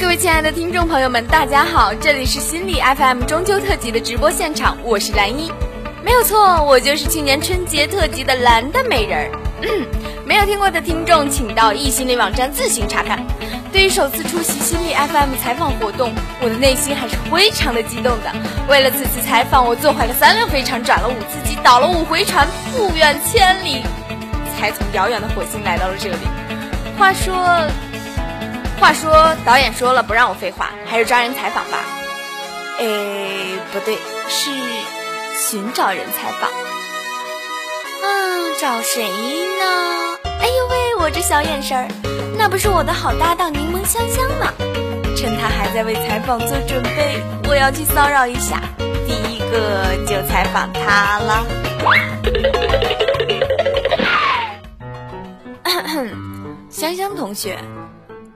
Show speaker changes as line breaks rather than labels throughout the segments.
各位亲爱的听众朋友们，大家好，这里是心理 FM 中秋特辑的直播现场，我是蓝一，没有错，我就是去年春节特辑的蓝的美人儿。嗯，没有听过的听众，请到易心理网站自行查看。对于首次出席心理 FM 采访活动，我的内心还是非常的激动的。为了此次采访，我坐坏了三辆飞船，转了五次机，倒了五回船，不远千里，才从遥远的火星来到了这里。话说，话说，导演说了不让我废话，还是抓人采访吧？哎，不对，是寻找人采访。嗯，找谁呢？哎呦喂，我这小眼神儿，那不是我的好搭档柠檬香香吗？趁他还在为采访做准备，我要去骚扰一下。第一个就采访他了。香香同学，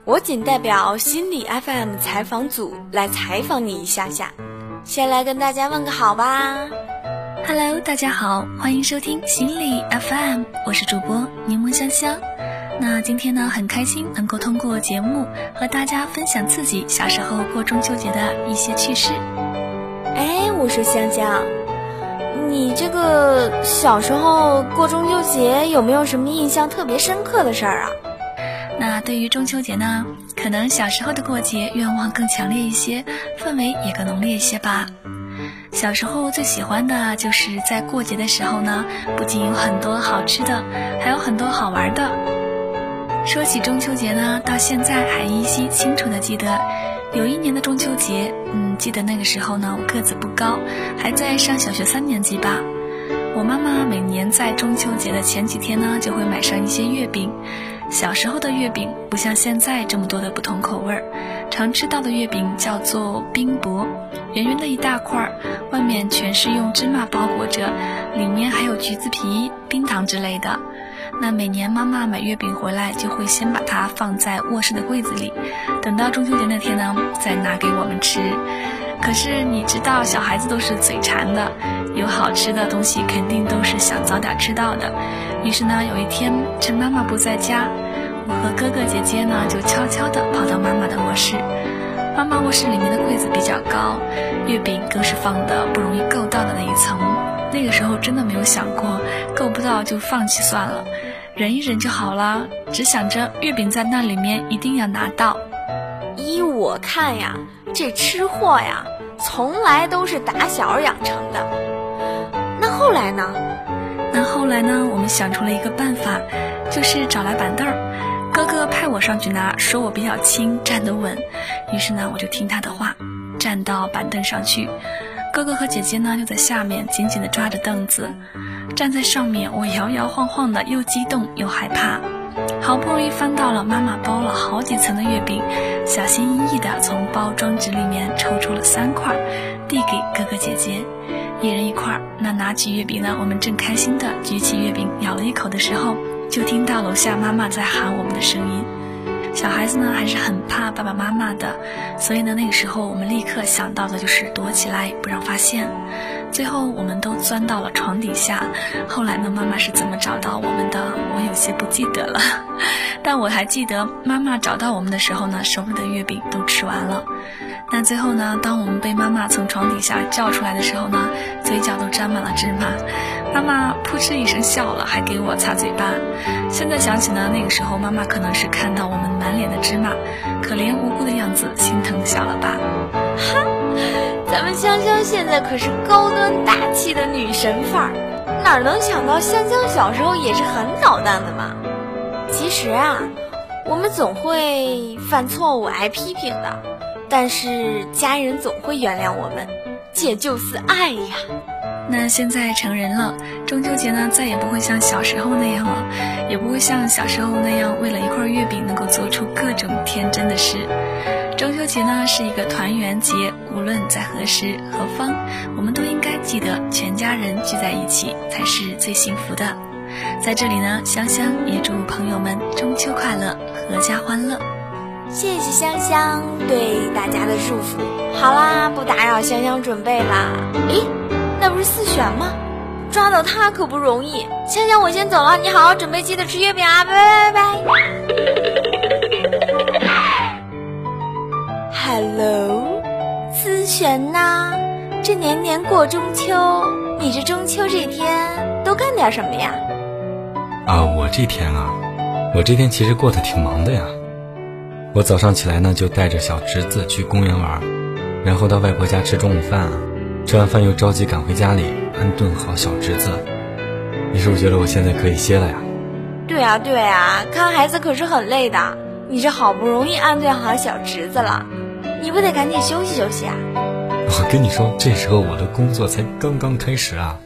我仅代表心理 FM 采访组来采访你一下下，先来跟大家问个好吧。
Hello，大家好，欢迎收听心理 FM，我是主播柠檬香香。那今天呢，很开心能够通过节目和大家分享自己小时候过中秋节的一些趣事。
哎，我说香香，你这个小时候过中秋节有没有什么印象特别深刻的事儿啊？
那对于中秋节呢，可能小时候的过节愿望更强烈一些，氛围也更浓烈一些吧。小时候最喜欢的就是在过节的时候呢，不仅有很多好吃的，还有很多好玩的。说起中秋节呢，到现在还依稀清楚的记得，有一年的中秋节，嗯，记得那个时候呢，我个子不高，还在上小学三年级吧。我妈妈每年在中秋节的前几天呢，就会买上一些月饼。小时候的月饼不像现在这么多的不同口味儿，常吃到的月饼叫做冰薄，圆圆的一大块，外面全是用芝麻包裹着，里面还有橘子皮、冰糖之类的。那每年妈妈买月饼回来，就会先把它放在卧室的柜子里，等到中秋节那天呢，再拿给我们吃。可是你知道，小孩子都是嘴馋的，有好吃的东西肯定都是想早点吃到的。于是呢，有一天趁妈妈不在家，我和哥哥姐姐呢就悄悄地跑到妈妈的卧室。妈妈卧室里面的柜子比较高，月饼更是放的不容易够到的那一层。那个时候真的没有想过够不到就放弃算了，忍一忍就好了，只想着月饼在那里面一定要拿到。
依我看呀，这吃货呀，从来都是打小养成的。那后来呢？
那后来呢？我们想出了一个办法，就是找来板凳儿，哥哥派我上去拿，说我比较轻，站得稳。于是呢，我就听他的话，站到板凳上去。哥哥和姐姐呢，就在下面紧紧地抓着凳子。站在上面，我摇摇晃晃的，又激动又害怕。好不容易翻到了妈妈包了好几层的月饼，小心翼翼地从包装纸里面抽出了三块，递给哥哥姐姐，一人一块。那拿起月饼呢，我们正开心地举起月饼咬了一口的时候，就听到楼下妈妈在喊我们的声音。小孩子呢还是很怕爸爸妈妈的，所以呢那个时候我们立刻想到的就是躲起来不让发现。最后我们都钻到了床底下。后来呢，妈妈是怎么找到我们的？我有些不记得了，但我还记得妈妈找到我们的时候呢，手里的月饼都吃完了。那最后呢，当我们被妈妈从床底下叫出来的时候呢，嘴角都沾满了芝麻。妈妈扑哧一声笑了，还给我擦嘴巴。现在想起呢，那个时候妈妈可能是看到我们满脸的芝麻，可怜无辜的样子，心疼笑了吧。
哈。咱们香香现在可是高端大气的女神范儿，哪能想到香香小时候也是很捣蛋的嘛？其实啊，我们总会犯错误挨批评的，但是家人总会原谅我们，这就是爱呀。
那现在成人了，中秋节呢再也不会像小时候那样了，也不会像小时候那样为了一块月饼能够做出各种天真的事。中秋节呢是一个团圆节，无论在何时何方，我们都应该记得全家人聚在一起才是最幸福的。在这里呢，香香也祝朋友们中秋快乐，阖家欢乐。
谢谢香香对大家的祝福。好啦，不打扰香香准备啦。诶，那不是四选吗？抓到他可不容易。香香，我先走了，你好好准备，记得吃月饼啊！拜拜拜拜。Hello，思璇呐，这年年过中秋，你这中秋这天都干点什么呀？
啊，我这天啊，我这天其实过得挺忙的呀。我早上起来呢，就带着小侄子去公园玩，然后到外婆家吃中午饭啊。吃完饭又着急赶回家里安顿好小侄子。你是不是觉得我现在可以歇了呀？
对啊，对啊，看孩子可是很累的。你这好不容易安顿好小侄子了，你不得赶紧休息休息啊？
我跟你说，这时候我的工作才刚刚开始啊！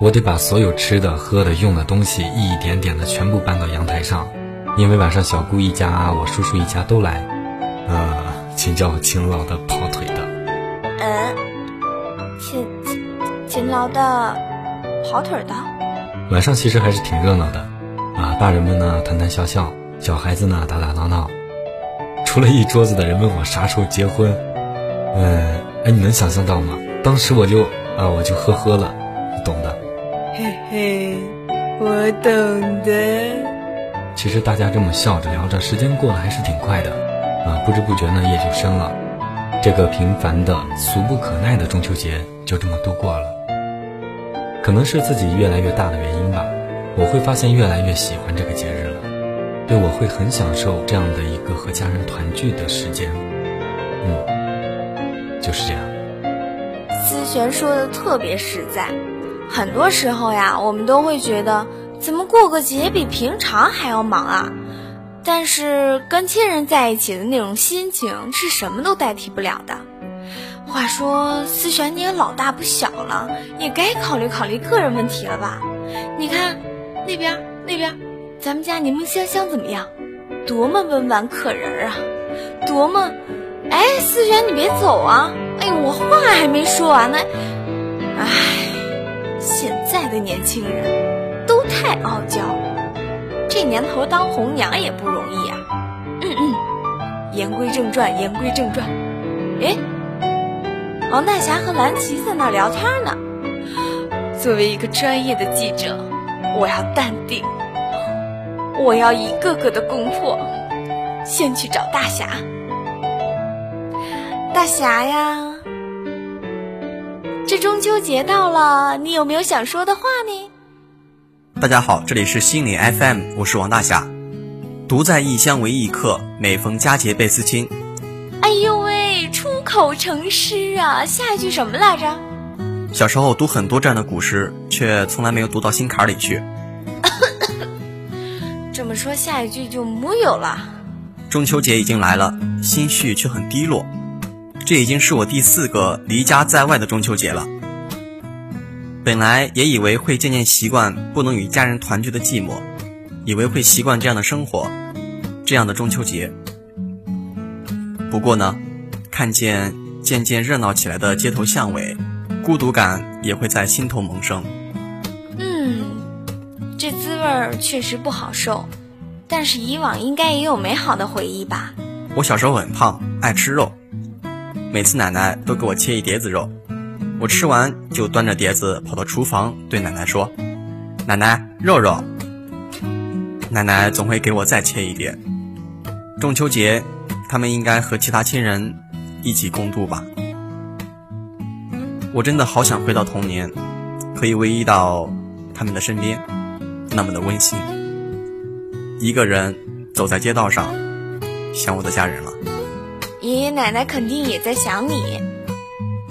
我得把所有吃的、喝的、用的东西一点点的全部搬到阳台上，因为晚上小姑一家、我叔叔一家都来。呃，请叫我勤劳的跑腿的。
嗯，勤勤勤劳的跑腿的。
晚上其实还是挺热闹的，啊，大人们呢谈谈笑笑。小孩子呢，打打闹闹，除了一桌子的人问我啥时候结婚，嗯，哎，你能想象到吗？当时我就啊，我就呵呵了，你懂的。
嘿嘿，我懂的。
其实大家这么笑着聊着，时间过得还是挺快的，啊，不知不觉呢夜就深了，这个平凡的、俗不可耐的中秋节就这么度过了。可能是自己越来越大的原因吧，我会发现越来越喜欢这个节日了。对，我会很享受这样的一个和家人团聚的时间，嗯，就是这样。
思璇说的特别实在，很多时候呀，我们都会觉得怎么过个节比平常还要忙啊，但是跟亲人在一起的那种心情是什么都代替不了的。话说，思璇你也老大不小了，也该考虑考虑个人问题了吧？你看，那边，那边。咱们家柠檬香香怎么样？多么温婉可人啊！多么……哎，思璇，你别走啊！哎，我话还没说完呢。哎，现在的年轻人都太傲娇，这年头当红娘也不容易呀。嗯嗯，言归正传，言归正传。哎，王大侠和蓝琪在那聊天呢。作为一个专业的记者，我要淡定。我要一个个的攻破，先去找大侠。大侠呀，这中秋节到了，你有没有想说的话呢？
大家好，这里是心理 FM，我是王大侠。独在异乡为异客，每逢佳节倍思亲。
哎呦喂，出口成诗啊！下一句什么来着？
小时候读很多这样的古诗，却从来没有读到心坎里去。
这么说，下一句就木有了。
中秋节已经来了，心绪却很低落。这已经是我第四个离家在外的中秋节了。本来也以为会渐渐习惯不能与家人团聚的寂寞，以为会习惯这样的生活，这样的中秋节。不过呢，看见渐渐热闹起来的街头巷尾，孤独感也会在心头萌生。
嗯这滋味儿确实不好受，但是以往应该也有美好的回忆吧。
我小时候很胖，爱吃肉，每次奶奶都给我切一碟子肉，我吃完就端着碟子跑到厨房对奶奶说：“奶奶，肉肉。”奶奶总会给我再切一点。中秋节，他们应该和其他亲人一起共度吧。我真的好想回到童年，可以偎依到他们的身边。那么的温馨，一个人走在街道上，想我的家人了。
爷爷奶奶肯定也在想你。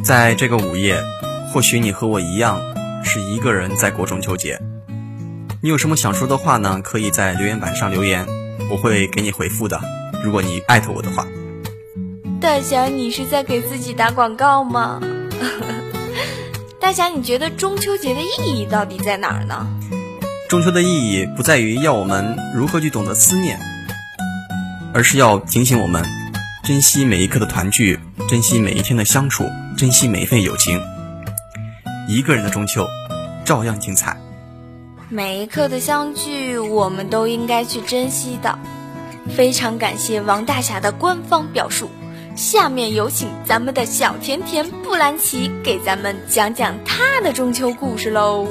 在这个午夜，或许你和我一样，是一个人在过中秋节。你有什么想说的话呢？可以在留言板上留言，我会给你回复的。如果你艾特我的话。
大侠，你是在给自己打广告吗？大侠，你觉得中秋节的意义到底在哪儿呢？
中秋的意义不在于要我们如何去懂得思念，而是要警醒我们珍惜每一刻的团聚，珍惜每一天的相处，珍惜每一份友情。一个人的中秋，照样精彩。
每一刻的相聚，我们都应该去珍惜的。非常感谢王大侠的官方表述。下面有请咱们的小甜甜布兰奇给咱们讲讲他的中秋故事喽。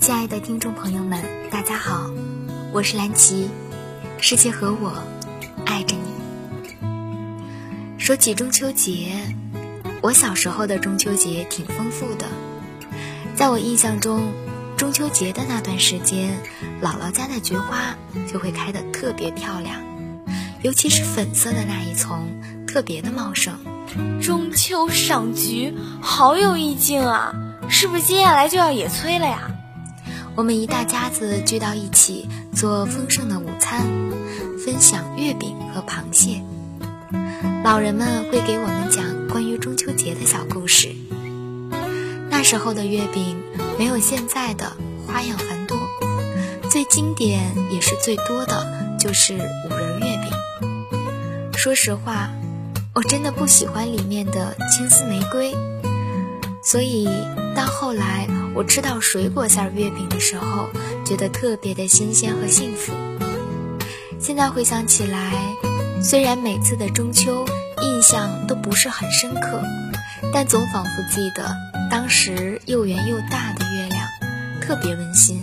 亲爱的听众朋友们，大家好，我是兰奇，世界和我爱着你。说起中秋节，我小时候的中秋节挺丰富的。在我印象中，中秋节的那段时间，姥姥家的菊花就会开得特别漂亮，尤其是粉色的那一丛，特别的茂盛。
中秋赏菊，好有意境啊！是不是接下来就要野炊了呀？
我们一大家子聚到一起，做丰盛的午餐，分享月饼和螃蟹。老人们会给我们讲关于中秋节的小故事。那时候的月饼没有现在的花样繁多，最经典也是最多的就是五仁月饼。说实话，我真的不喜欢里面的青丝玫瑰，所以到后来我吃到水果馅月饼的时候，觉得特别的新鲜和幸福。现在回想起来，虽然每次的中秋印象都不是很深刻，但总仿佛记得当时又圆又大的月亮，特别温馨。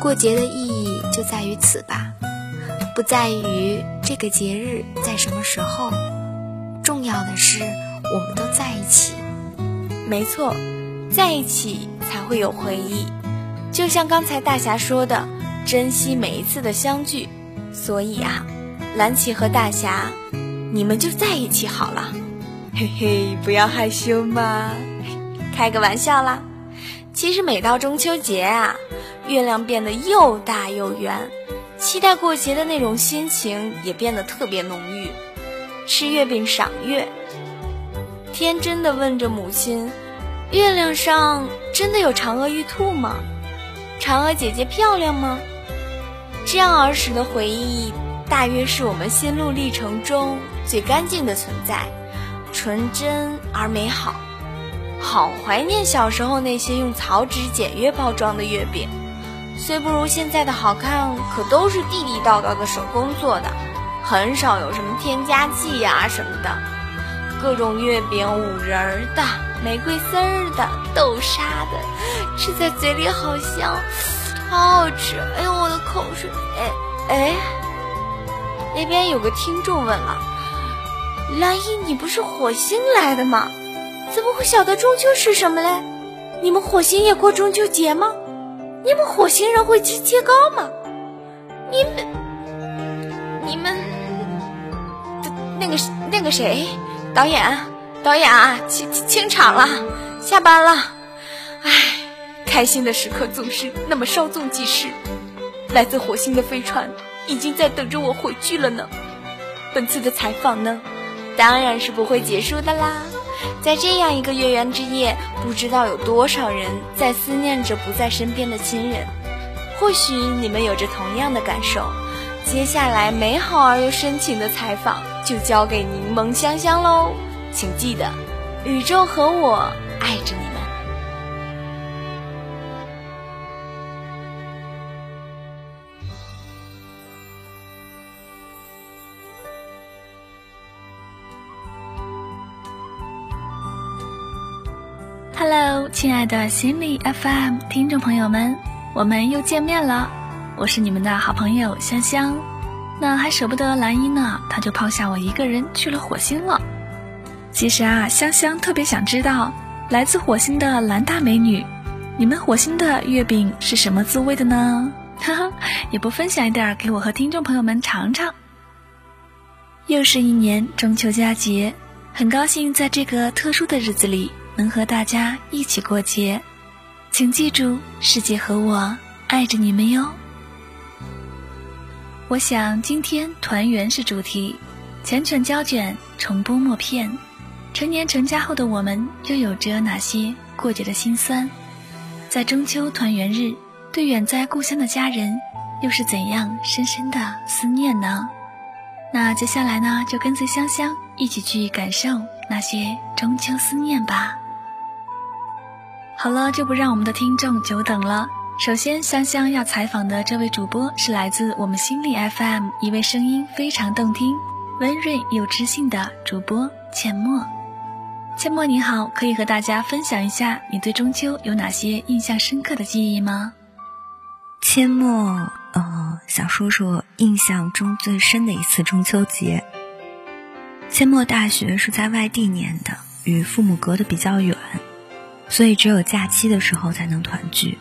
过节的意义就在于此吧，不在于这个节日在什么时候，重要的是我们都在一起。
没错，在一起才会有回忆。就像刚才大侠说的，珍惜每一次的相聚。所以啊，蓝奇和大侠，你们就在一起好了。嘿嘿，不要害羞嘛，开个玩笑啦。其实每到中秋节啊，月亮变得又大又圆，期待过节的那种心情也变得特别浓郁。吃月饼赏月，天真的问着母亲：“月亮上真的有嫦娥玉兔吗？嫦娥姐姐漂亮吗？”这样儿时的回忆，大约是我们心路历程中最干净的存在，纯真而美好。好怀念小时候那些用草纸简约包装的月饼，虽不如现在的好看，可都是地地道道的手工做的，很少有什么添加剂呀什么的。各种月饼，五仁儿的、玫瑰丝儿的、豆沙的，吃在嘴里好香。好好吃！哎呦，我的口水！哎哎，那边有个听众问了：“蓝衣，你不是火星来的吗？怎么会晓得中秋是什么嘞？你们火星也过中秋节吗？你们火星人会吃切糕吗？你们你们那个那个谁，导演导演啊，清清场了，下班了，哎。”开心的时刻总是那么稍纵即逝，来自火星的飞船已经在等着我回去了呢。本次的采访呢，当然是不会结束的啦。在这样一个月圆之夜，不知道有多少人在思念着不在身边的亲人。或许你们有着同样的感受。接下来美好而又深情的采访就交给柠檬香香喽，请记得，宇宙和我爱着你。
亲爱的心理 FM 听众朋友们，我们又见面了。我是你们的好朋友香香。那还舍不得蓝衣呢，他就抛下我一个人去了火星了。其实啊，香香特别想知道，来自火星的蓝大美女，你们火星的月饼是什么滋味的呢？哈哈，也不分享一点给我和听众朋友们尝尝。又是一年中秋佳节，很高兴在这个特殊的日子里。能和大家一起过节，请记住，世界和我爱着你们哟。我想今天团圆是主题，缱绻胶卷，重播默片。成年成家后的我们，又有着哪些过节的心酸？在中秋团圆日，对远在故乡的家人，又是怎样深深的思念呢？那接下来呢，就跟随香香一起去感受那些中秋思念吧。好了，就不让我们的听众久等了。首先，香香要采访的这位主播是来自我们心理 FM 一位声音非常动听、温润又知性的主播阡陌。阡陌你好，可以和大家分享一下你对中秋有哪些印象深刻的记忆吗？
阡陌，呃，想说说印象中最深的一次中秋节。阡陌大学是在外地念的，与父母隔得比较远，所以只有假期的时候才能团聚。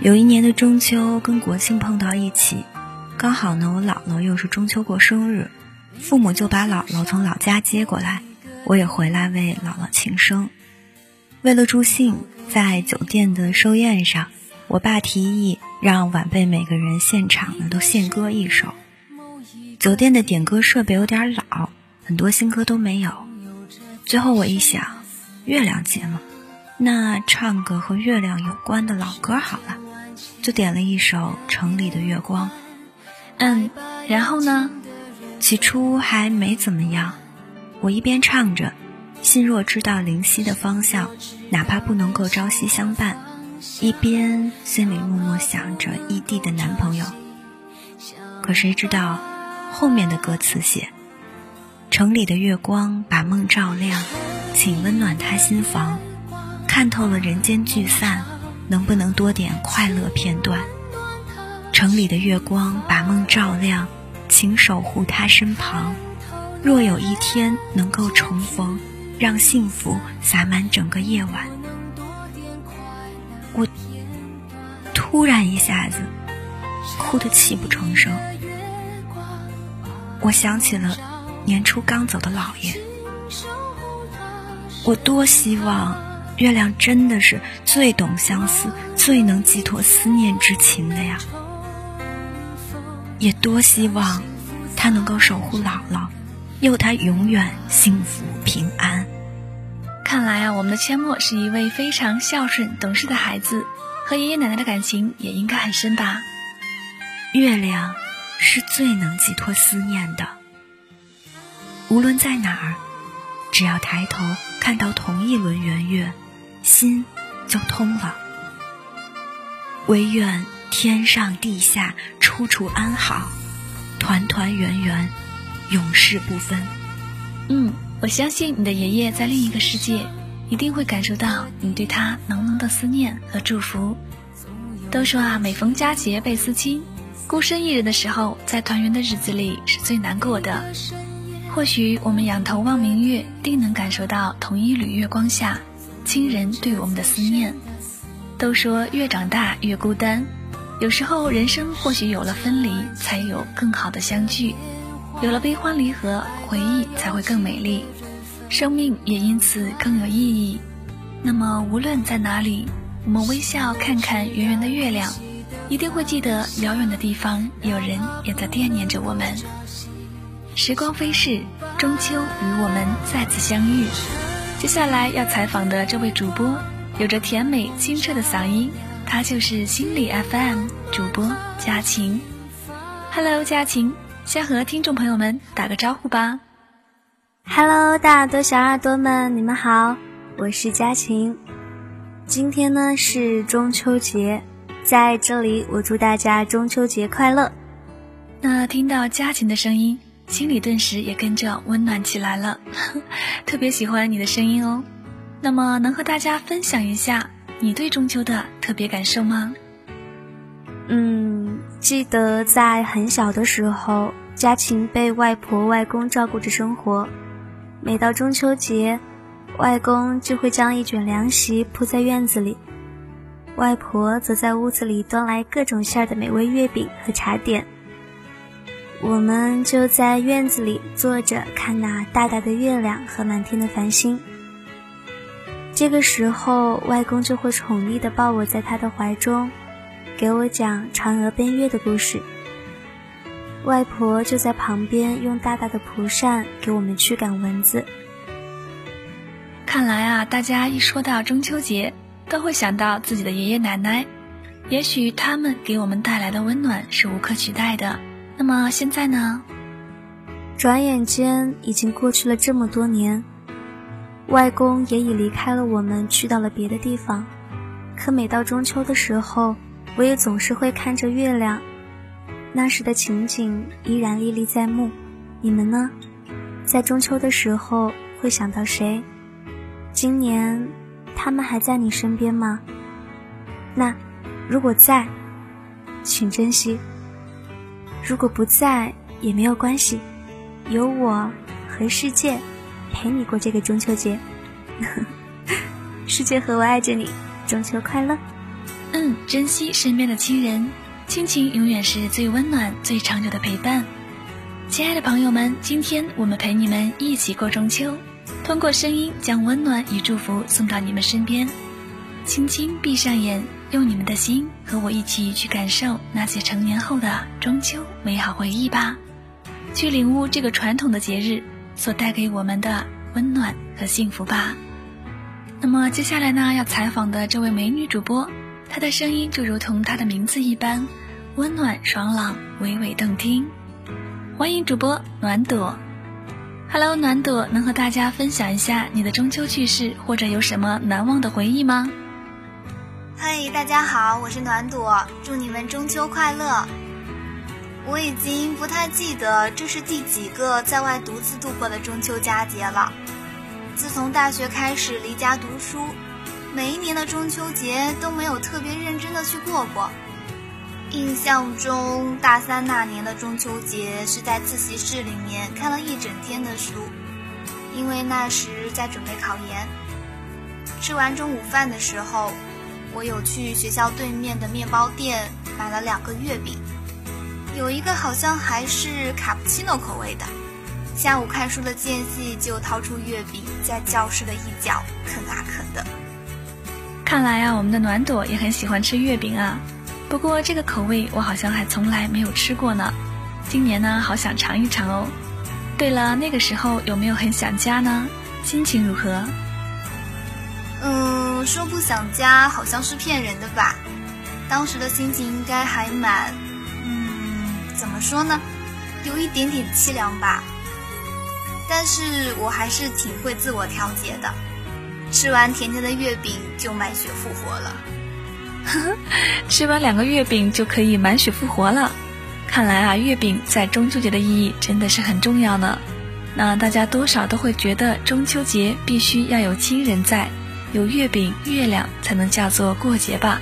有一年的中秋跟国庆碰到一起，刚好呢，我姥姥又是中秋过生日，父母就把姥姥从老家接过来，我也回来为姥姥庆生。为了助兴，在酒店的寿宴上，我爸提议让晚辈每个人现场呢都献歌一首。酒店的点歌设备有点老，很多新歌都没有。最后我一想，月亮节嘛，那唱个和月亮有关的老歌好了，就点了一首《城里的月光》。
嗯，然后呢？
起初还没怎么样，我一边唱着，心若知道灵犀的方向，哪怕不能够朝夕相伴，一边心里默默想着异地的男朋友。可谁知道？后面的歌词写：“城里的月光把梦照亮，请温暖他心房。看透了人间聚散，能不能多点快乐片段？城里的月光把梦照亮，请守护他身旁。若有一天能够重逢，让幸福洒满整个夜晚。”我突然一下子哭得泣不成声。我想起了年初刚走的姥爷，我多希望月亮真的是最懂相思、最能寄托思念之情的呀，也多希望他能够守护姥姥，佑他永远幸福平安。
看来啊，我们的阡陌是一位非常孝顺懂事的孩子，和爷爷奶奶的感情也应该很深吧？
月亮。是最能寄托思念的。无论在哪儿，只要抬头看到同一轮圆月，心就通了。唯愿天上地下处处安好，团团圆圆，永世不分。
嗯，我相信你的爷爷在另一个世界，一定会感受到你对他浓浓的思念和祝福。都说啊，每逢佳节倍思亲。孤身一人的时候，在团圆的日子里是最难过的。或许我们仰头望明月，定能感受到同一缕月光下，亲人对我们的思念。都说越长大越孤单，有时候人生或许有了分离，才有更好的相聚；有了悲欢离合，回忆才会更美丽，生命也因此更有意义。那么无论在哪里，我们微笑看看圆圆的月亮。一定会记得遥远的地方，有人也在惦念着我们。时光飞逝，中秋与我们再次相遇。接下来要采访的这位主播，有着甜美清澈的嗓音，她就是心理 FM 主播佳晴。Hello，佳晴，先和听众朋友们打个招呼吧。
Hello，大耳朵小耳朵们，你们好，我是佳晴。今天呢是中秋节。在这里，我祝大家中秋节快乐。
那听到佳晴的声音，心里顿时也跟着温暖起来了，特别喜欢你的声音哦。那么，能和大家分享一下你对中秋的特别感受吗？
嗯，记得在很小的时候，家禽被外婆、外公照顾着生活。每到中秋节，外公就会将一卷凉席铺在院子里。外婆则在屋子里端来各种馅儿的美味月饼和茶点，我们就在院子里坐着看那大大的月亮和满天的繁星。这个时候，外公就会宠溺地抱我在他的怀中，给我讲嫦娥奔月的故事。外婆就在旁边用大大的蒲扇给我们驱赶蚊子。
看来啊，大家一说到中秋节。都会想到自己的爷爷奶奶，也许他们给我们带来的温暖是无可取代的。那么现在呢？
转眼间已经过去了这么多年，外公也已离开了我们，去到了别的地方。可每到中秋的时候，我也总是会看着月亮，那时的情景依然历历在目。你们呢？在中秋的时候会想到谁？今年。他们还在你身边吗？那如果在，请珍惜；如果不在，也没有关系，有我和世界陪你过这个中秋节。世界和我爱着你，中秋快乐！
嗯，珍惜身边的亲人，亲情永远是最温暖、最长久的陪伴。亲爱的朋友们，今天我们陪你们一起过中秋，通过声音将温暖与祝福送到你们身边。轻轻闭上眼，用你们的心和我一起去感受那些成年后的中秋美好回忆吧，去领悟这个传统的节日所带给我们的温暖和幸福吧。那么接下来呢，要采访的这位美女主播，她的声音就如同她的名字一般，温暖爽朗，娓娓动听。欢迎主播暖朵。Hello，暖朵，能和大家分享一下你的中秋趣事，或者有什么难忘的回忆吗？
嗨，大家好，我是暖朵，祝你们中秋快乐。我已经不太记得这是第几个在外独自度过的中秋佳节了。自从大学开始离家读书，每一年的中秋节都没有特别认真的去过过。印象中，大三那年的中秋节是在自习室里面看了一整天的书，因为那时在准备考研。吃完中午饭的时候。我有去学校对面的面包店买了两个月饼，有一个好像还是卡布奇诺口味的。下午看书的间隙就掏出月饼，在教室的一角啃啊啃的。
看来啊，我们的暖朵也很喜欢吃月饼啊。不过这个口味我好像还从来没有吃过呢。今年呢，好想尝一尝哦。对了，那个时候有没有很想家呢？心情如何？
嗯，说不想家好像是骗人的吧？当时的心情应该还蛮……嗯，怎么说呢？有一点点凄凉吧。但是我还是挺会自我调节的，吃完甜甜的月饼就满血复活了。
呵 呵吃完两个月饼就可以满血复活了，看来啊，月饼在中秋节的意义真的是很重要呢。那大家多少都会觉得中秋节必须要有亲人在。有月饼、月亮才能叫做过节吧？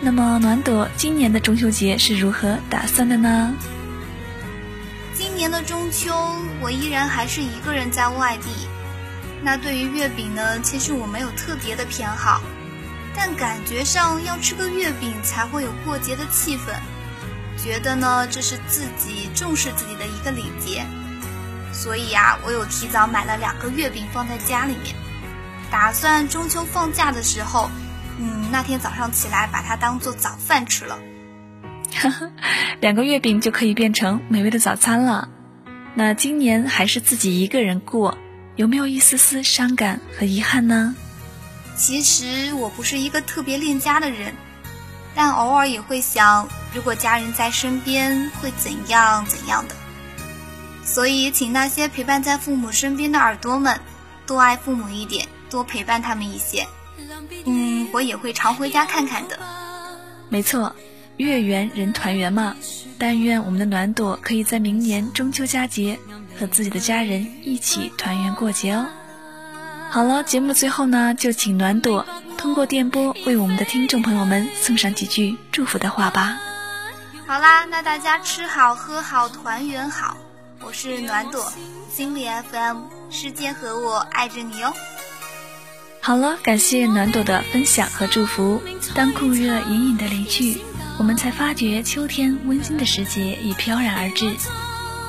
那么暖朵今年的中秋节是如何打算的呢？
今年的中秋我依然还是一个人在外地。那对于月饼呢，其实我没有特别的偏好，但感觉上要吃个月饼才会有过节的气氛，觉得呢这是自己重视自己的一个礼节。所以啊，我有提早买了两个月饼放在家里面。打算中秋放假的时候，嗯，那天早上起来把它当做早饭吃了。
两个月饼就可以变成美味的早餐了。那今年还是自己一个人过，有没有一丝丝伤感和遗憾呢？
其实我不是一个特别恋家的人，但偶尔也会想，如果家人在身边会怎样怎样的。所以，请那些陪伴在父母身边的耳朵们，多爱父母一点。多陪伴他们一些，嗯，我也会常回家看看的。
没错，月圆人团圆嘛。但愿我们的暖朵可以在明年中秋佳节和自己的家人一起团圆过节哦。好了，节目的最后呢，就请暖朵通过电波为我们的听众朋友们送上几句祝福的话吧。
好啦，那大家吃好喝好团圆好。我是暖朵，心里 FM，世界和我爱着你哦。
好了，感谢暖朵的分享和祝福。当酷热隐隐的离去，我们才发觉秋天温馨的时节已飘然而至。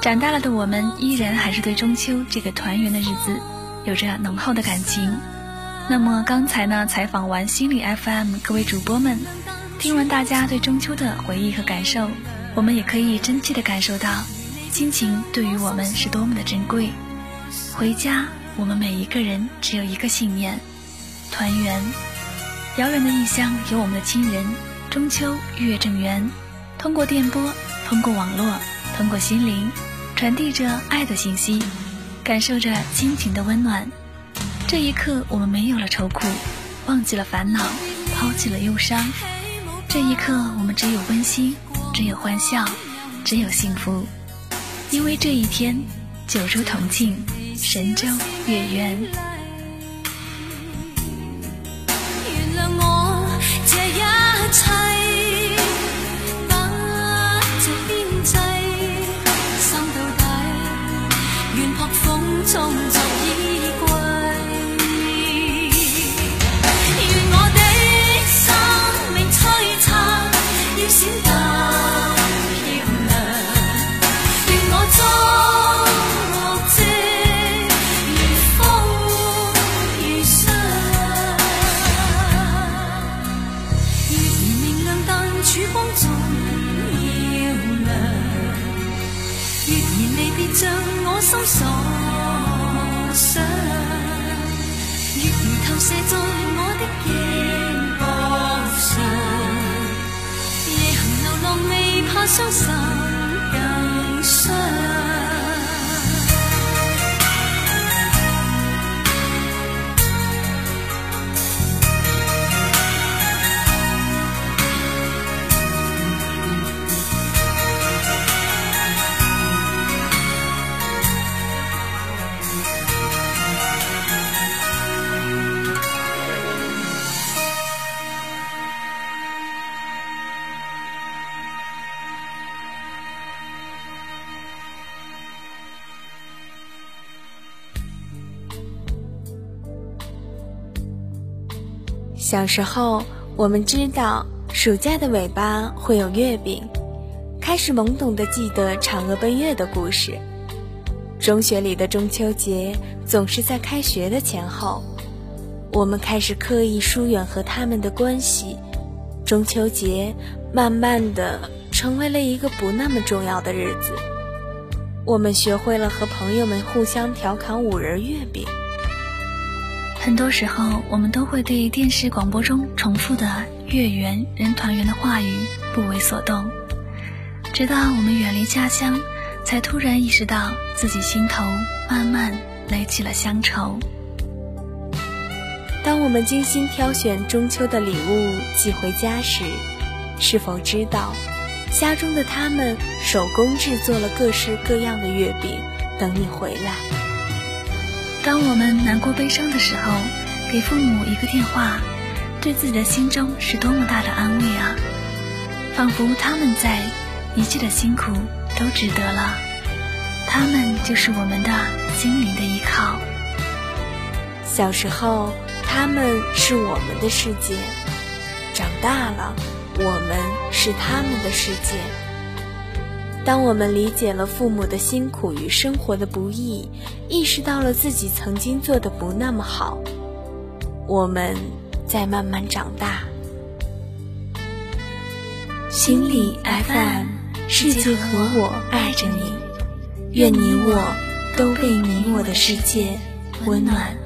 长大了的我们，依然还是对中秋这个团圆的日子有着浓厚的感情。那么刚才呢，采访完心理 FM 各位主播们，听完大家对中秋的回忆和感受，我们也可以真切的感受到，亲情对于我们是多么的珍贵。回家，我们每一个人只有一个信念。团圆，遥远的异乡有我们的亲人。中秋月正圆，通过电波，通过网络，通过心灵，传递着爱的信息，感受着亲情的温暖。这一刻，我们没有了愁苦，忘记了烦恼，抛弃了忧伤。这一刻，我们只有温馨，只有欢笑，只有幸福。因为这一天，九州同庆，神州月圆。
未怕伤
小时候，我们知道暑假的尾巴会有月饼，开始懵懂的记得嫦娥奔月的故事。中学里的中秋节总是在开学的前后，我们开始刻意疏远和他们的关系。中秋节慢慢的成为了一个不那么重要的日子。我们学会了和朋友们互相调侃五仁月饼。
很多时候，我们都会对电视广播中重复的“月圆人团圆”的话语不为所动，直到我们远离家乡，才突然意识到自己心头慢慢垒起了乡愁。
当我们精心挑选中秋的礼物寄回家时，是否知道，家中的他们手工制作了各式各样的月饼，等你回来？
当我们难过悲伤的时候，给父母一个电话，对自己的心中是多么大的安慰啊！仿佛他们在，一切的辛苦都值得了。他们就是我们的心灵的依靠。
小时候，他们是我们的世界；长大了，我们是他们的世界。当我们理解了父母的辛苦与生活的不易，意识到了自己曾经做的不那么好，我们在慢慢长大。心理 FM，世界和我爱着你，愿你我都被你我的世界温暖。